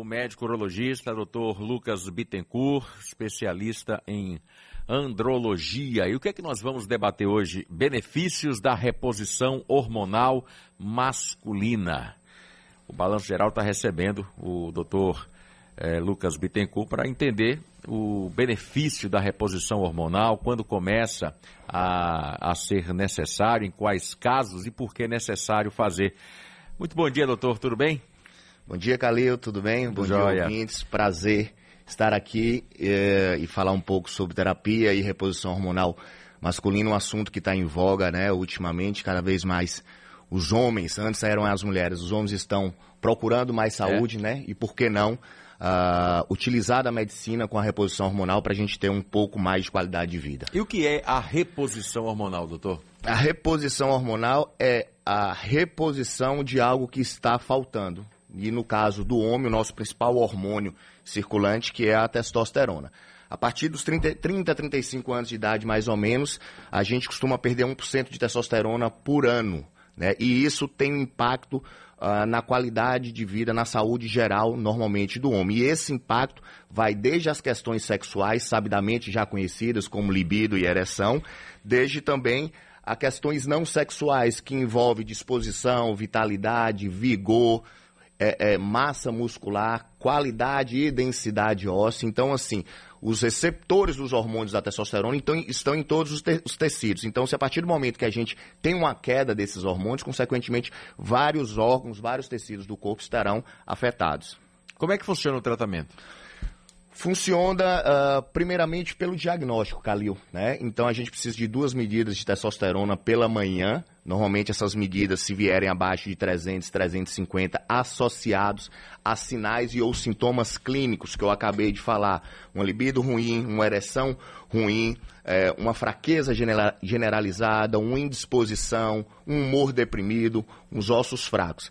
o médico urologista Dr. Lucas Bittencourt, especialista em andrologia. E o que é que nós vamos debater hoje? Benefícios da reposição hormonal masculina. O Balanço Geral está recebendo o doutor eh, Lucas Bittencourt para entender o benefício da reposição hormonal, quando começa a, a ser necessário, em quais casos e por que é necessário fazer. Muito bom dia, doutor, tudo bem? Bom dia, Calil, tudo bem? Bom Joia. dia, ouvintes. Prazer estar aqui eh, e falar um pouco sobre terapia e reposição hormonal masculina, um assunto que está em voga, né, ultimamente, cada vez mais os homens, antes eram as mulheres, os homens estão procurando mais é. saúde, é. né? E por que não uh, utilizar a medicina com a reposição hormonal para a gente ter um pouco mais de qualidade de vida. E o que é a reposição hormonal, doutor? A reposição hormonal é a reposição de algo que está faltando. E no caso do homem, o nosso principal hormônio circulante, que é a testosterona. A partir dos 30, 30 35 anos de idade, mais ou menos, a gente costuma perder 1% de testosterona por ano. Né? E isso tem um impacto uh, na qualidade de vida, na saúde geral, normalmente, do homem. E esse impacto vai desde as questões sexuais, sabidamente já conhecidas como libido e ereção, desde também a questões não sexuais, que envolvem disposição, vitalidade, vigor, é, é, massa muscular, qualidade e densidade óssea. Então, assim, os receptores dos hormônios da testosterona então, estão em todos os, te os, tecidos. Então, se a partir do momento que a gente tem uma queda desses hormônios, consequentemente, vários órgãos, vários tecidos do corpo estarão afetados. Como é que funciona o tratamento? Funciona uh, primeiramente pelo diagnóstico, Calil. Né? Então a gente precisa de duas medidas de testosterona pela manhã. Normalmente essas medidas, se vierem abaixo de 300, 350, associados a sinais e ou sintomas clínicos que eu acabei de falar. Uma libido ruim, uma ereção ruim, é, uma fraqueza generalizada, uma indisposição, um humor deprimido, uns ossos fracos.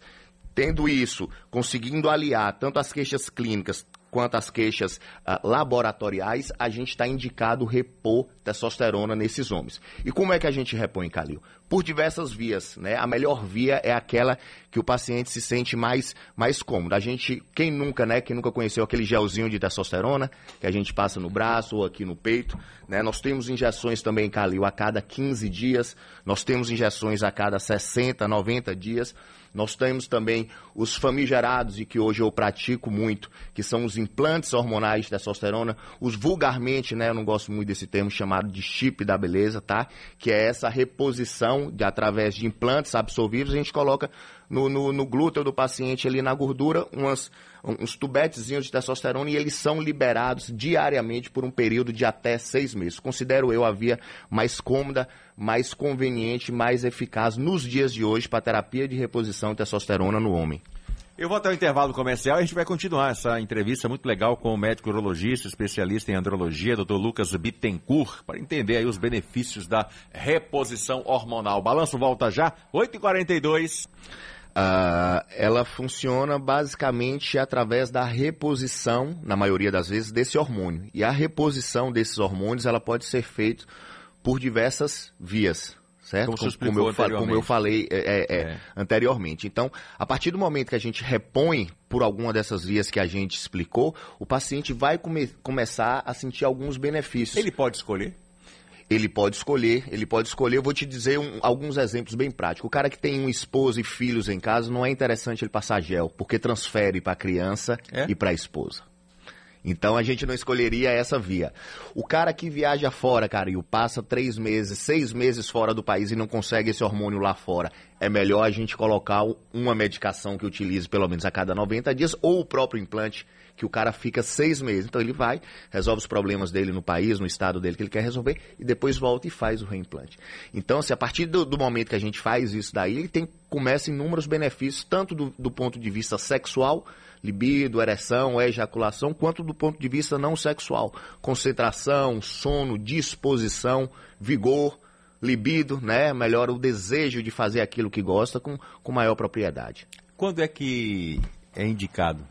Tendo isso, conseguindo aliar tanto as queixas clínicas quanto às queixas uh, laboratoriais, a gente está indicado repor testosterona nesses homens. E como é que a gente repõe, Calil? Por diversas vias, né? A melhor via é aquela que o paciente se sente mais, mais cômodo. A gente, quem nunca, né? Quem nunca conheceu aquele gelzinho de testosterona que a gente passa no braço ou aqui no peito, né? Nós temos injeções também, Calil, a cada 15 dias. Nós temos injeções a cada 60, 90 dias. Nós temos também os famigerados, e que hoje eu pratico muito, que são os implantes hormonais de testosterona, os vulgarmente, né, eu não gosto muito desse termo chamado de chip da beleza, tá? Que é essa reposição de através de implantes absorvíveis, a gente coloca no, no, no glúteo do paciente ali na gordura umas, uns tubetezinhos de testosterona e eles são liberados diariamente por um período de até seis meses. Considero eu a via mais cômoda, mais conveniente, mais eficaz nos dias de hoje para terapia de reposição de testosterona no homem. Eu vou até o intervalo comercial e a gente vai continuar essa entrevista muito legal com o médico urologista, especialista em andrologia, Dr. Lucas Bittencourt, para entender aí os benefícios da reposição hormonal. O balanço volta já, 8h42. Uh, ela funciona basicamente através da reposição, na maioria das vezes, desse hormônio. E a reposição desses hormônios ela pode ser feita por diversas vias, certo? Como, como, como, eu, como eu, falei é, é, é, é. anteriormente. Então, a partir do momento que a gente repõe por alguma dessas vias que a gente explicou, o paciente vai come começar a sentir alguns benefícios. Ele pode escolher? Ele pode escolher, ele pode escolher. Eu vou te dizer um, alguns exemplos bem práticos. O cara que tem uma esposa e filhos em casa, não é interessante ele passar gel, porque transfere para a criança é? e para a esposa. Então a gente não escolheria essa via. O cara que viaja fora, cara, e passa três meses, seis meses fora do país e não consegue esse hormônio lá fora, é melhor a gente colocar uma medicação que utilize pelo menos a cada 90 dias ou o próprio implante que o cara fica seis meses. Então ele vai, resolve os problemas dele no país, no estado dele que ele quer resolver, e depois volta e faz o reimplante. Então, se a partir do, do, momento que a gente faz isso daí, ele tem, começa inúmeros benefícios, tanto do, do ponto de vista sexual, libido, ereção, ejaculação, quanto do ponto de vista não sexual. Concentração, sono, disposição, vigor, libido, né? Melhora o desejo de fazer aquilo que gosta com, com maior propriedade. Quando é que é indicado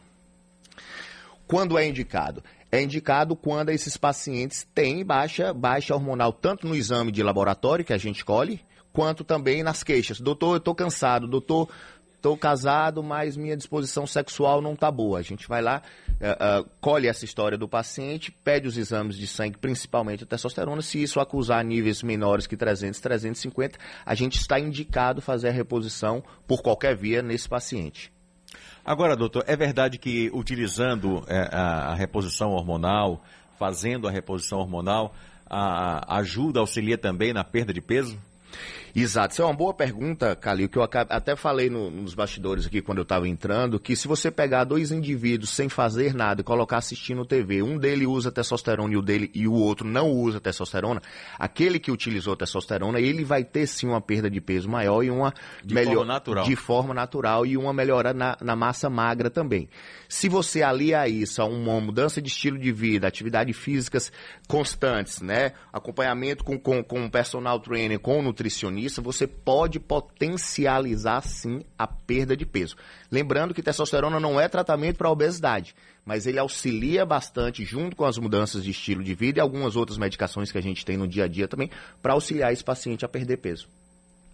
quando é indicado? É indicado quando esses pacientes têm baixa, baixa hormonal, tanto no exame de laboratório que a gente colhe, quanto também nas queixas. Doutor, eu estou cansado, doutor, tô casado, mas minha disposição sexual não tá boa. A gente vai lá, uh, colhe essa história do paciente, pede os exames de sangue, principalmente a testosterona. Se isso acusar níveis menores que 300, 350, a gente está indicado fazer a reposição por qualquer via nesse paciente. Agora, doutor, é verdade que utilizando é, a, a, reposição hormonal, fazendo a reposição hormonal, a, ajuda, auxilia também na perda de peso? Exato, isso é uma boa pergunta, Calil, que eu até falei no, nos bastidores aqui quando eu estava entrando, que se você pegar dois indivíduos sem fazer nada e colocar assistindo TV, um dele usa testosterona e o, dele, e o outro não usa testosterona, aquele que utilizou testosterona, ele vai ter sim uma perda de peso maior e uma de melhor, forma natural. de forma natural e uma melhora na, na massa magra também. Se você alia isso a uma mudança de estilo de vida, atividades físicas constantes, né, acompanhamento com, com, com personal trainer, com nutricionista, nutricionista, você pode potencializar sim a perda de peso. Lembrando que testosterona não é tratamento para obesidade, mas ele auxilia bastante junto com as mudanças de estilo de vida e algumas outras medicações que a gente tem no dia a dia também para auxiliar esse paciente a perder peso.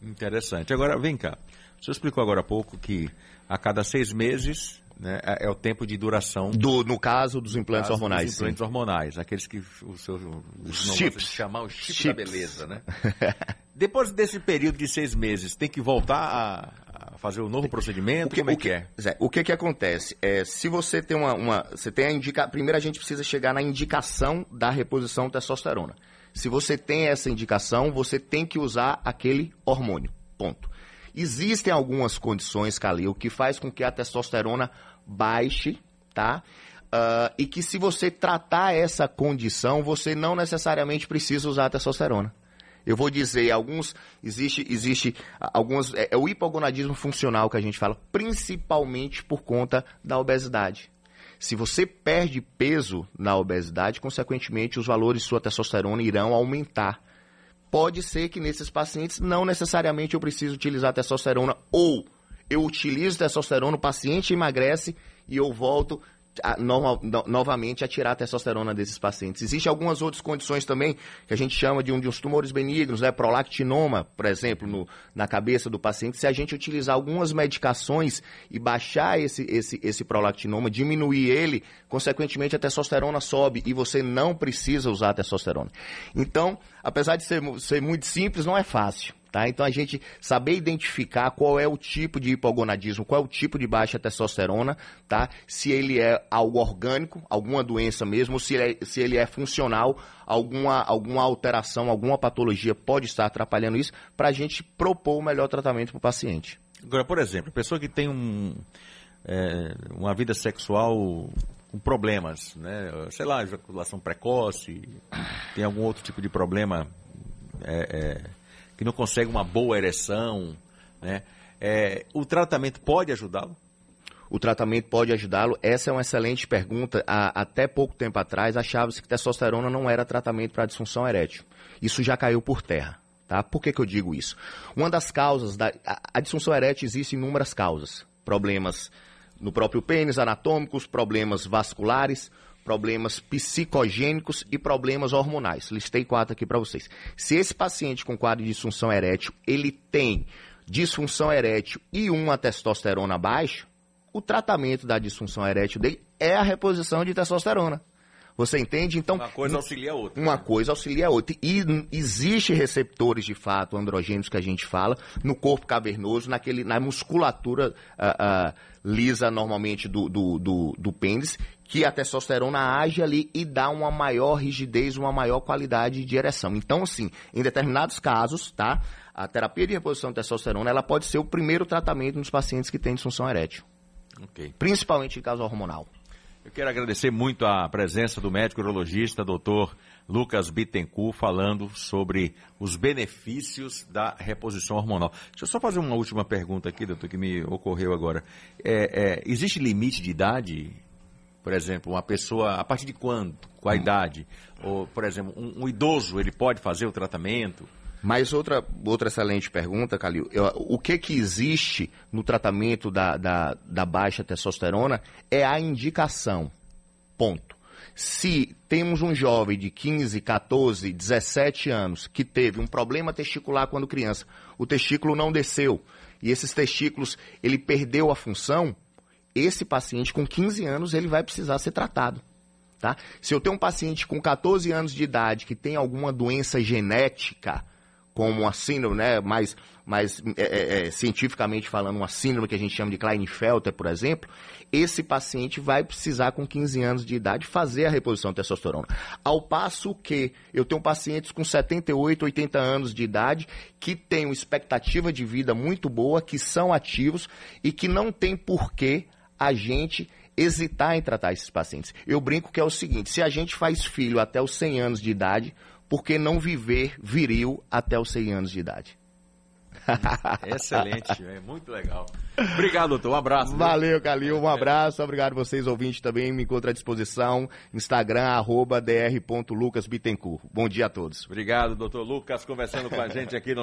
Interessante. Agora, vem cá. O senhor explicou agora há pouco que a cada seis meses né, é, é o tempo de duração. Do, no caso dos implantes caso hormonais. Dos implantes sim. hormonais, aqueles que o seu os chips. chamar o chip chips. da beleza, né? Depois desse período de seis meses, tem que voltar a, a fazer o um novo procedimento? O que, Como é que, é? Zé, o que que acontece? É, se você tem uma, uma você tem a indica, primeiro a gente precisa chegar na indicação da reposição de testosterona. Se você tem essa indicação, você tem que usar aquele hormônio. Ponto. Existem algumas condições, Calil, que faz com que a testosterona baixe, tá? Uh, e que se você tratar essa condição, você não necessariamente precisa usar a testosterona. Eu vou dizer, alguns, existe, existe alguns, é, é o hipogonadismo funcional que a gente fala, principalmente por conta da obesidade. Se você perde peso na obesidade, consequentemente os valores de sua testosterona irão aumentar pode ser que nesses pacientes não necessariamente eu preciso utilizar testosterona ou eu utilizo testosterona, o paciente emagrece e eu volto no, no, novamente a tirar a testosterona desses pacientes. Existem algumas outras condições também que a gente chama de, um, uns tumores benignos, né? prolactinoma, por exemplo, no, na cabeça do paciente. Se a gente utilizar algumas medicações e baixar esse, esse, esse prolactinoma, diminuir ele, consequentemente a testosterona sobe e você não precisa usar a testosterona. Então, apesar de ser, ser muito simples, não é fácil. Tá? Então a gente saber identificar qual é o tipo de hipogonadismo, qual é o tipo de baixa testosterona, tá? Se ele é algo orgânico, alguma doença mesmo, se ele é, se ele é funcional, alguma, alguma alteração, alguma patologia pode estar atrapalhando isso, para a gente propor o melhor tratamento para o paciente. Agora, por exemplo, pessoa que tem um, é, uma vida sexual com problemas, né? Sei lá, ejaculação precoce, tem algum outro tipo de problema. É, é que não consegue uma boa ereção, né? É, o tratamento pode ajudá-lo? O tratamento pode ajudá-lo? Essa é uma excelente pergunta. Há, até pouco tempo atrás, achava-se que testosterona não era tratamento para disfunção erétil. Isso já caiu por terra. Tá? Por que, que eu digo isso? Uma das causas da. A, a disfunção erétil existe inúmeras causas. Problemas no próprio pênis, anatômicos, problemas vasculares, problemas psicogênicos e problemas hormonais. Listei quatro aqui para vocês. Se esse paciente com quadro de disfunção erétil, ele tem disfunção erétil e uma testosterona baixa, o tratamento da disfunção erétil dele é a reposição de testosterona. Você entende? Então, uma coisa auxilia a outra. Uma né? coisa auxilia a outra. E existe receptores de fato androgênicos que a gente fala no corpo cavernoso, naquele, na musculatura uh, uh, lisa normalmente do, do, do, do pênis, que a testosterona age ali e dá uma maior rigidez, uma maior qualidade de ereção. Então, assim, em determinados casos, tá? A terapia de reposição de testosterona, ela pode ser o primeiro tratamento nos pacientes que têm disfunção erétil. Okay. Principalmente em caso hormonal. Eu quero agradecer muito a presença do médico urologista, doutor Lucas Bittencourt, falando sobre os benefícios da reposição hormonal. Deixa eu só fazer uma última pergunta aqui, doutor, que me ocorreu agora. É, é, existe limite de idade? Por exemplo, uma pessoa, a partir de quando? Qual a idade? Ou, por exemplo, um, um idoso, ele pode fazer o tratamento? Mas outra, outra excelente pergunta, Calil. Eu, o que que existe no tratamento da, da, da baixa testosterona é a indicação. Ponto. Se temos um jovem de 15, 14, 17 anos que teve um problema testicular quando criança, o testículo não desceu, e esses testículos, ele perdeu a função, esse paciente com 15 anos, ele vai precisar ser tratado. Tá? Se eu tenho um paciente com 14 anos de idade que tem alguma doença genética, como uma síndrome, né, mais, mais é, é, é, cientificamente falando, uma síndrome que a gente chama de Klinefelter, por exemplo, esse paciente vai precisar, com 15 anos de idade, fazer a reposição de testosterona. Ao passo que eu tenho pacientes com 78, 80 anos de idade que têm uma expectativa de vida muito boa, que são ativos e que não tem porquê a gente hesitar em tratar esses pacientes. Eu brinco que é o seguinte, se a gente faz filho até os 100 anos de idade, por que não viver viril até os 100 anos de idade? Excelente, é muito legal. Obrigado, doutor. Um abraço. Valeu, Calil. Um abraço. Obrigado vocês, ouvintes, também. Me encontro à disposição. Instagram, arroba dr.lucasbitencourt. Bom dia a todos. Obrigado, doutor Lucas, conversando com a gente aqui no